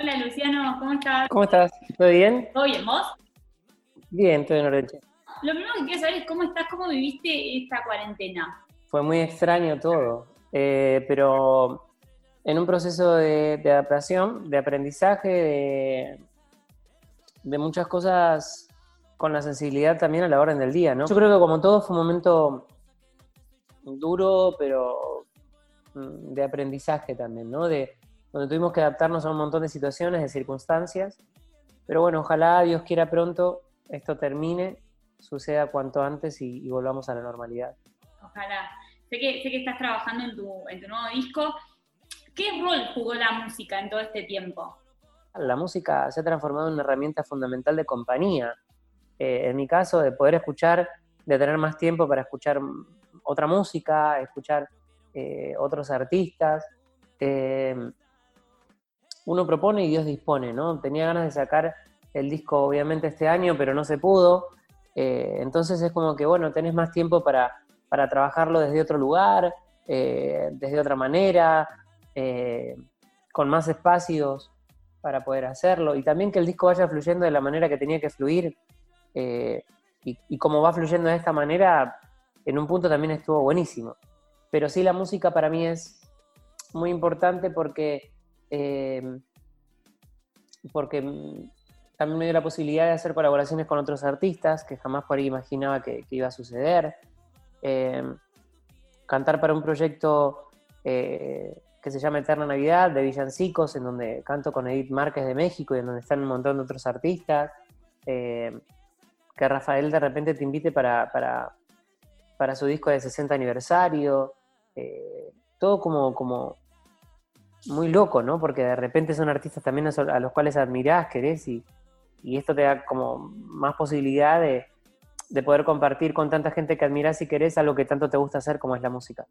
Hola Luciano, ¿cómo estás? ¿Cómo estás? ¿Todo bien? ¿Todo bien, vos? Bien, todo en orden. Lo primero que quiero saber es cómo estás, cómo viviste esta cuarentena. Fue muy extraño todo, eh, pero en un proceso de, adaptación, de aprendizaje, de, muchas cosas con la sensibilidad también a la orden del día, ¿no? Yo creo que como todo fue un momento duro, pero mm, de aprendizaje también, ¿no? De, donde tuvimos que adaptarnos a un montón de situaciones, de circunstancias. Pero bueno, ojalá Dios quiera pronto esto termine, suceda cuanto antes y, volvamos a la normalidad. Ojalá. Sé que, sé que estás trabajando en tu, en tu nuevo disco. ¿Qué rol jugó la música en todo este tiempo? La música se ha transformado en una herramienta fundamental de compañía. Eh, en mi caso, de poder escuchar, de tener más tiempo para escuchar otra música, escuchar eh, otros artistas. Eh, uno propone y Dios dispone, ¿no? Tenía ganas de sacar el disco obviamente este año, pero no se pudo. Eh, entonces es como que, bueno, tenés más tiempo para, trabajarlo desde otro lugar, eh, desde otra manera, eh, con más espacios para poder hacerlo. Y también que el disco vaya fluyendo de la manera que tenía que fluir. y, y como va fluyendo de esta manera, en un punto también estuvo buenísimo. Pero sí la música para mí es muy importante porque Em, porque también me dio la posibilidad de hacer colaboraciones con otros artistas que jamás por ahí imaginaba que, iba a suceder. Em, cantar para un proyecto eh, que se llama Eterna Navidad de Villancicos, en donde canto con Edith Márquez de México y en donde están un montón de otros artistas. Que Rafael de repente te invite para, para, para su disco de 60 aniversario. Eh, todo como, como, muy loco, ¿no? Porque de repente son artistas también a los cuales admirás, querés y, esto te da como más posibilidad de, poder compartir con tanta gente que admirás y querés algo que tanto te gusta hacer como es la música.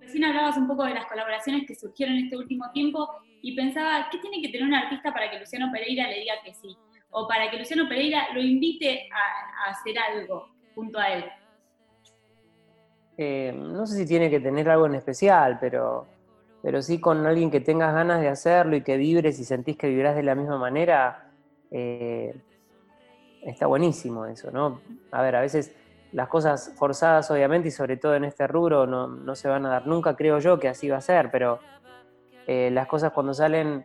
Recién hablabas un poco de las colaboraciones que surgieron en este último tiempo y pensaba, ¿qué tiene que tener un artista para que Luciano Pereira le diga que sí? O para que Luciano Pereira lo invite a hacer algo junto a él. Eh, no sé si tiene que tener algo en especial, pero, pero sí con alguien que tengas ganas de hacerlo y que vibres y sentís que vibrás de la misma manera, eh, está buenísimo eso, ¿no? A ver, a veces las cosas forzadas, obviamente, y sobre todo en este rubro, no, se van a dar nunca, creo yo que así va a ser, pero eh, las cosas cuando salen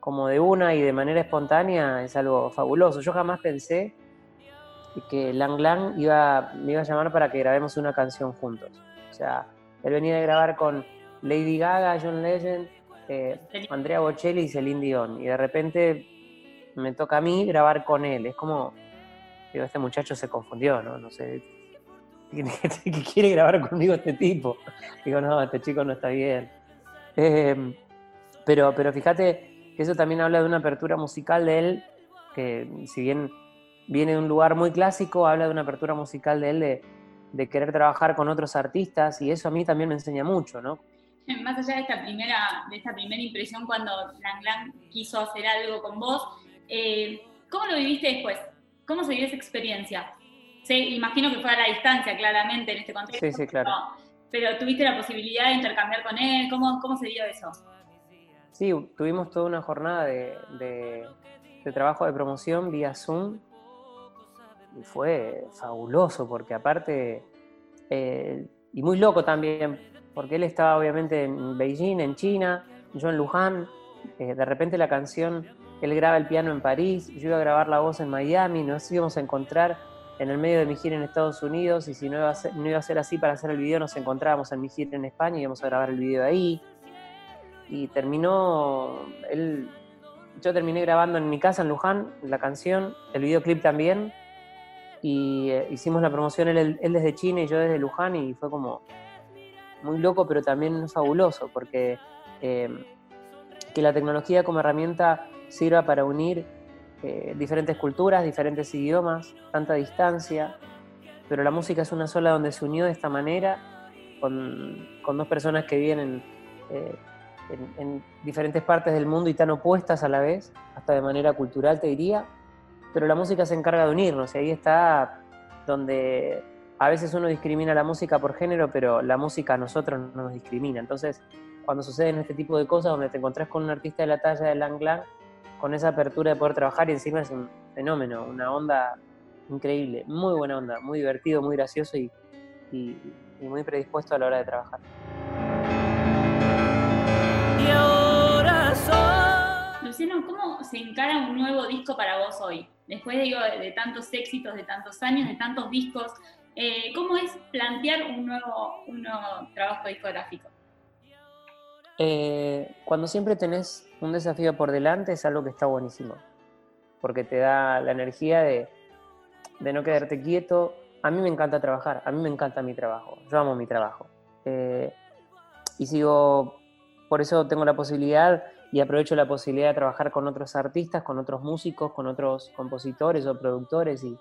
como de una y de manera espontánea es algo fabuloso. Yo jamás pensé que Lang Lang iba, me iba a llamar para que grabemos una canción juntos. O sea, él venía de grabar con Lady Gaga, John Legend, eh, Andrea Bocelli y Celine Dion. Y de repente me toca a mí grabar con él. Es como, digo, este muchacho se confundió, ¿no? No sé, ¿qué quiere grabar conmigo este tipo? Digo, no, este chico no está bien. Em, pero, pero fíjate que eso también habla de una apertura musical de él, que si bien viene de un lugar muy clásico, habla de una apertura musical de él, de, querer trabajar con otros artistas, y eso a mí también me enseña mucho, ¿no? Más allá de esta primera, de esta primera impresión cuando Lang Lang quiso hacer algo con vos, eh, ¿cómo lo viviste después? ¿Cómo se vivió esa experiencia? Sí, imagino que fue a la distancia, claramente, en este contexto. Sí, sí, claro. Pero, tuviste la posibilidad de intercambiar con él, ¿cómo, cómo se dio eso? Sí, tuvimos toda una jornada de, de trabajo de promoción vía Zoom y fue fabuloso porque aparte, eh, y muy loco también, porque él estaba obviamente en Beijing, en China, yo en Luján, eh, de repente la canción, él graba el piano en París, yo iba a grabar la voz en Miami, nos íbamos a encontrar en el medio de mi gira en Estados Unidos y si no iba, a ser, no iba a ser así para hacer el video, nos encontrábamos en mi gira en España y íbamos a grabar el video ahí. Y terminó, él, yo terminé grabando en mi casa en Luján la canción, el videoclip también, y eh, hicimos la promoción él, desde China y yo desde Luján y fue como muy loco, pero también fabuloso, porque em, que la tecnología como herramienta sirva para unir eh, diferentes culturas, diferentes idiomas, tanta distancia, pero la música es una sola donde se unió de esta manera, con, dos personas que viven eh, en diferentes partes del mundo y tan opuestas a la vez, hasta de manera cultural te diría, pero la música se encarga de unirnos y ahí está donde a veces uno discrimina la música por género, pero la música a nosotros no nos discrimina. Entonces, cuando suceden este tipo de cosas, donde te encontrás con un artista de la talla de Lang con esa apertura de poder trabajar y encima es un fenómeno, una onda increíble, muy buena onda, muy divertido, muy gracioso y, muy predispuesto a la hora de trabajar. ¿Cómo se encara un nuevo disco para vos hoy? Después de tantos éxitos, de tantos años, de tantos discos, eh, ¿cómo es plantear un nuevo, un nuevo trabajo discográfico? Eh, cuando siempre tenés un desafío por delante es algo que está buenísimo, porque te da la energía de, no quedarte quieto. A mí me encanta trabajar, a mí me encanta mi trabajo, yo amo mi trabajo. Eh, y sigo, por eso tengo la posibilidad y aprovecho la posibilidad de trabajar con otros artistas, con otros músicos, con otros compositores o productores y,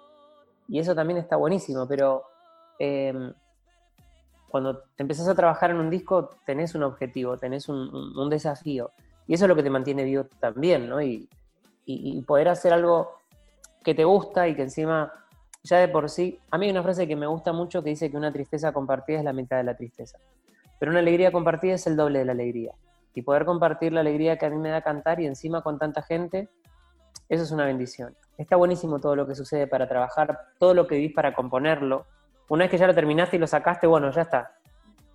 eso también está buenísimo, pero em, cuando te empezás a trabajar en un disco tenés un objetivo, tenés un, desafío y eso es lo que te mantiene vivo también, ¿no? Y, y, poder hacer algo que te gusta y que encima ya de por sí, a mí hay una frase que me gusta mucho que dice que una tristeza compartida es la mitad de la tristeza, pero una alegría compartida es el doble de la alegría y poder compartir la alegría que a mí me da cantar y encima con tanta gente, eso es una bendición. Está buenísimo todo lo que sucede para trabajar, todo lo que vivís para componerlo. Una vez que ya lo terminaste y lo sacaste, bueno, ya está.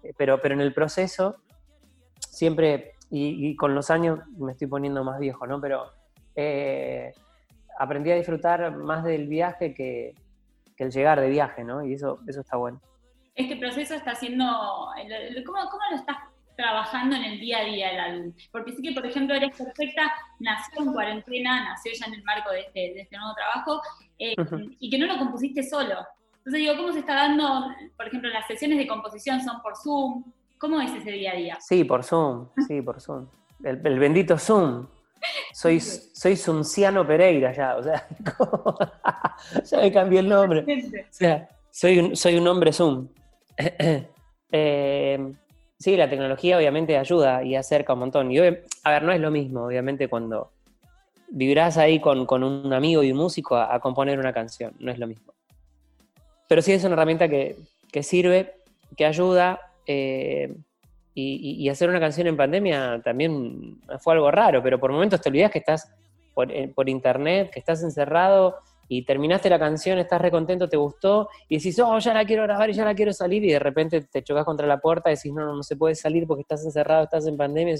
Eh, pero, pero en el proceso, siempre, y, con los años me estoy poniendo más viejo, ¿no? Pero eh, aprendí a disfrutar más del viaje que, el llegar de viaje, ¿no? Y eso, eso está bueno. Este proceso está siendo, ¿cómo, cómo lo estás trabajando en el día a día el álbum. Porque sí que, por ejemplo, Eres Perfecta nació en cuarentena, nació ya en el marco de este, este nuevo trabajo, eh, y que no lo compusiste solo. Entonces digo, ¿cómo se está dando, por ejemplo, las sesiones de composición son por Zoom? ¿Cómo es ese día a día? Sí, por Zoom, sí, por Zoom. El, bendito Zoom. Soy, soy Zumciano Pereira ya, o sea, ya me cambié el nombre. O sea, soy un, soy un hombre Zoom. eh, Sí, la tecnología obviamente ayuda y acerca un montón. Y, a ver, no es lo mismo, obviamente, cuando vibrás ahí con, un amigo y un músico a, componer una canción, no es lo mismo. Pero sí es una herramienta que, sirve, que ayuda, eh, y, hacer una canción en pandemia también fue algo raro, pero por momentos te olvidas que estás por, eh, por internet, que estás encerrado y terminaste la canción, estás recontento, te gustó, y decís, oh, ya la quiero grabar y ya la quiero salir, y de repente te chocas contra la puerta y decís, no, no, no se puede salir porque estás encerrado, estás en pandemia,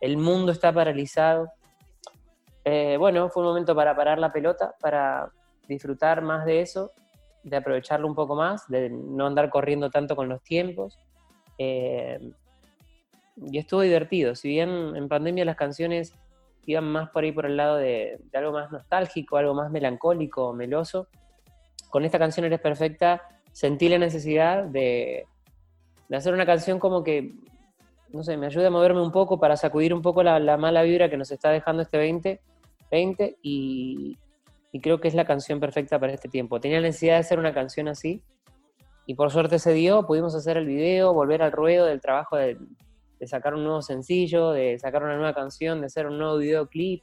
el mundo está paralizado. Eh, bueno, fue un momento para parar la pelota, para disfrutar más de eso, de aprovecharlo un poco más, de no andar corriendo tanto con los tiempos. Eh, y estuvo divertido. Si bien en pandemia las canciones iban más por ahí por el lado de, algo más nostálgico, algo más melancólico, meloso. Con esta canción Eres Perfecta sentí la necesidad de, hacer una canción como que, no sé, me ayude a moverme un poco para sacudir un poco la, mala vibra que nos está dejando este 20, 20 y, y creo que es la canción perfecta para este tiempo. Tenía la necesidad de hacer una canción así y por suerte se dio, pudimos hacer el video, volver al ruedo del trabajo de, de sacar un nuevo sencillo, de sacar una nueva canción, de hacer un nuevo videoclip.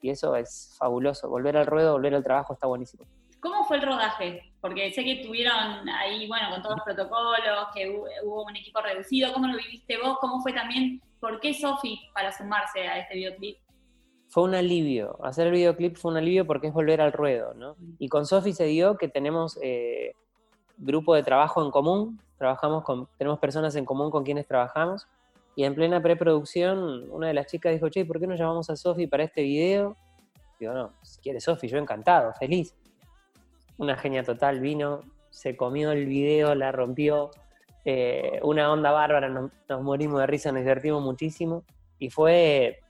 Y eso es fabuloso. Volver al ruedo, volver al trabajo está buenísimo. ¿Cómo fue el rodaje? Porque sé que tuvieron ahí, bueno, con todos los protocolos, que hubo un equipo reducido. ¿Cómo lo viviste vos? ¿Cómo fue también? ¿Por qué Sofi para sumarse a este videoclip? Fue un alivio. Hacer el videoclip fue un alivio porque es volver al ruedo, ¿no? Y con Sofi se dio que tenemos eh, grupo de trabajo en común. Trabajamos con, tenemos personas en común con quienes trabajamos y en plena preproducción, una de las chicas dijo, che, ¿por qué no llamamos a Sofi para este video? Digo, no, si quiere Sofi, yo encantado, feliz. Una genia total, vino, se comió el video, la rompió. Eh, una onda bárbara, nos, morimos de risa, nos divertimos muchísimo. Y fue,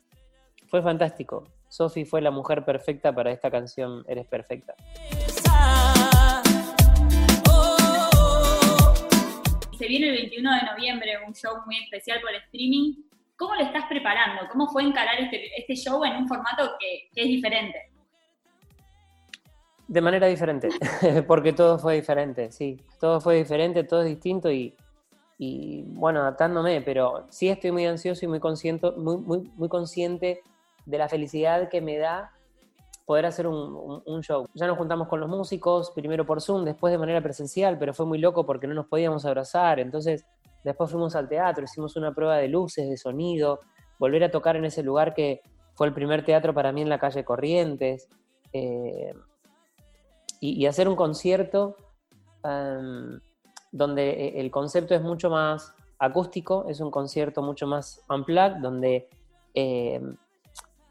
fue fantástico. Sofi fue la mujer perfecta para esta canción Eres Perfecta. Se viene el 21 de noviembre, un show muy especial por streaming. ¿Cómo lo estás preparando? ¿Cómo fue encarar este, este show en un formato que, es diferente? De manera diferente, porque todo fue diferente, sí. Todo fue diferente, todo es distinto y, bueno, adaptándome, pero sí estoy muy ansioso y muy consciente, muy, muy, muy consciente de la felicidad que me da poder hacer un, show. Ya nos juntamos con los músicos, primero por Zoom, después de manera presencial, pero fue muy loco porque no nos podíamos abrazar, entonces después fuimos al teatro, hicimos una prueba de luces, de sonido, volver a tocar en ese lugar que fue el primer teatro para mí en la calle Corrientes, eh, y, hacer un concierto em, donde eh, el concepto es mucho más acústico, es un concierto mucho más unplugged, donde em,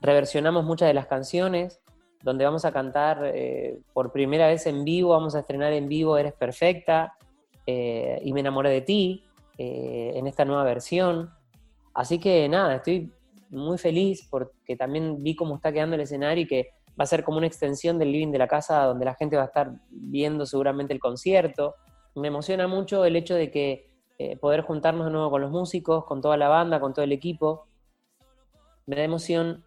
reversionamos muchas de las canciones, donde vamos a cantar eh, por primera vez en vivo, vamos a estrenar en vivo Eres Perfecta y Me enamoré de ti en esta nueva versión. Así que nada, estoy muy feliz porque también vi cómo está quedando el escenario y que va a ser como una extensión del living de la casa donde la gente va a estar viendo seguramente el concierto. Me emociona mucho el hecho de que eh, poder juntarnos de nuevo con los músicos, con toda la banda, con todo el equipo. Me da emoción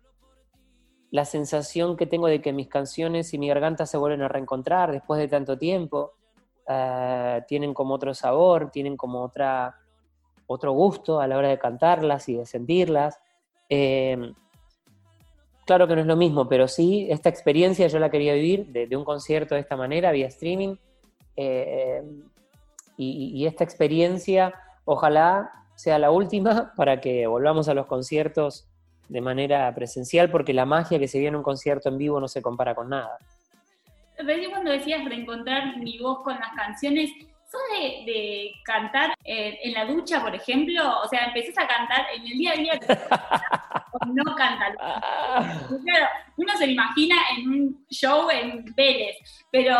la sensación que tengo de que mis canciones y mi garganta se vuelven a reencontrar después de tanto tiempo. Eh, tienen como otro sabor, tienen como otra, otro gusto a la hora de cantarlas y de sentirlas. Eh, claro que no es lo mismo, pero sí, esta experiencia yo la quería vivir de, un concierto de esta manera, vía streaming. Eh, y, esta experiencia, ojalá sea la última para que volvamos a los conciertos de manera presencial, porque la magia que se viene en un concierto en vivo no se compara con nada. cuando decías reencontrar mi voz con las canciones, ¿Sos de, cantar eh, en la ducha, por ejemplo? O sea, empezás a cantar en el día a día o no cantas. Claro, uno se lo imagina en un show en Vélez, pero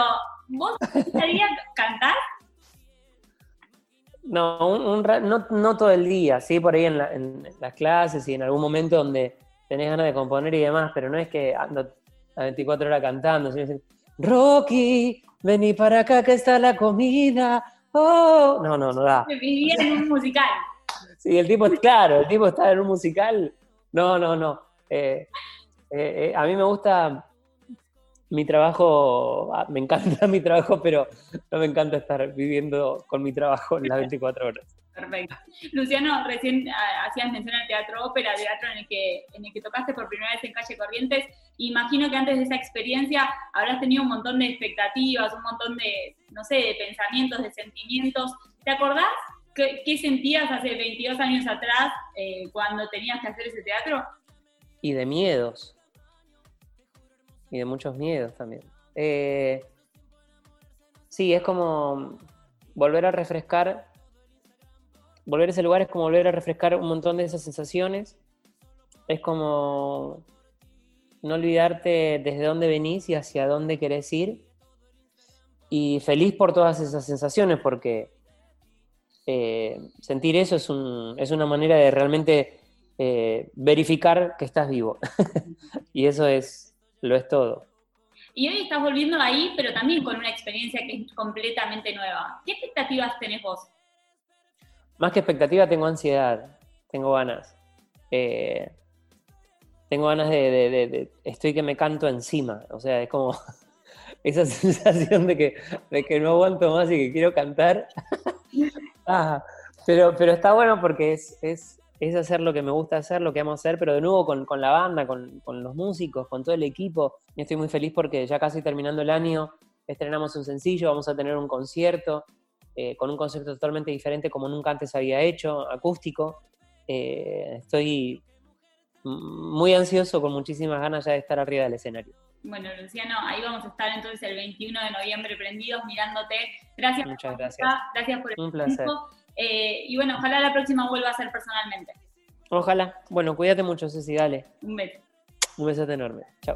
¿vos gustaría cantar? No, un, no, no, todo el día, sí, por ahí en, las clases y en algún momento donde tenés ganas de componer y demás, pero no es que ando a 24 horas cantando, sino decir, Rocky, vení para acá que está la comida. Oh, no, no, no da. Vivía en un musical. Sí, el tipo, claro, el tipo está en un musical. No, no, no. Eh, eh, eh, a mí me gusta mi trabajo, ah, me encanta mi trabajo, pero no me encanta estar viviendo con mi trabajo en las 24 horas. Perfecto. Luciano, recién ah, hacías mención al teatro ópera, teatro en el, que, en el que tocaste por primera vez en Calle Corrientes. Imagino que antes de esa experiencia habrás tenido un montón de expectativas, un montón de, no sé, de pensamientos, de sentimientos. ¿Te acordás qué, sentías hace 22 años atrás eh, cuando tenías que hacer ese teatro? Y de miedos. Y de muchos miedos también. Eh, sí, es como volver a refrescar volver a ese lugar es como volver a refrescar un montón de esas sensaciones. Es como no olvidarte desde dónde venís y hacia dónde querés ir. Y feliz por todas esas sensaciones, porque eh, sentir eso es, una manera de realmente eh, verificar que estás vivo. y eso es, lo es todo. Y hoy estás volviendo ahí, pero también con una experiencia que es completamente nueva. ¿Qué expectativas tenés vos? Más que expectativa, tengo ansiedad, tengo ganas. Eh, tengo ganas de, Estoy que me canto encima. O sea, es como esa sensación de que, de que no aguanto más y que quiero cantar. Ah, pero, pero está bueno porque es, es, es, hacer lo que me gusta hacer, lo que vamos a hacer, pero de nuevo con, con la banda, con, con, los músicos, con todo el equipo. Y estoy muy feliz porque ya casi terminando el año estrenamos un sencillo, vamos a tener un concierto. Eh, con un concepto totalmente diferente como nunca antes había hecho, acústico. Eh, estoy muy ansioso, con muchísimas ganas ya de estar arriba del escenario. Bueno, Luciano, ahí vamos a estar entonces el 21 de noviembre prendidos mirándote. Gracias. Muchas gracias. Gracias por el Un placer. Eh, y bueno, ojalá la próxima vuelva a ser personalmente. Ojalá. Bueno, cuídate mucho, Ceci, dale. Un beso. Un besote enorme. Chao.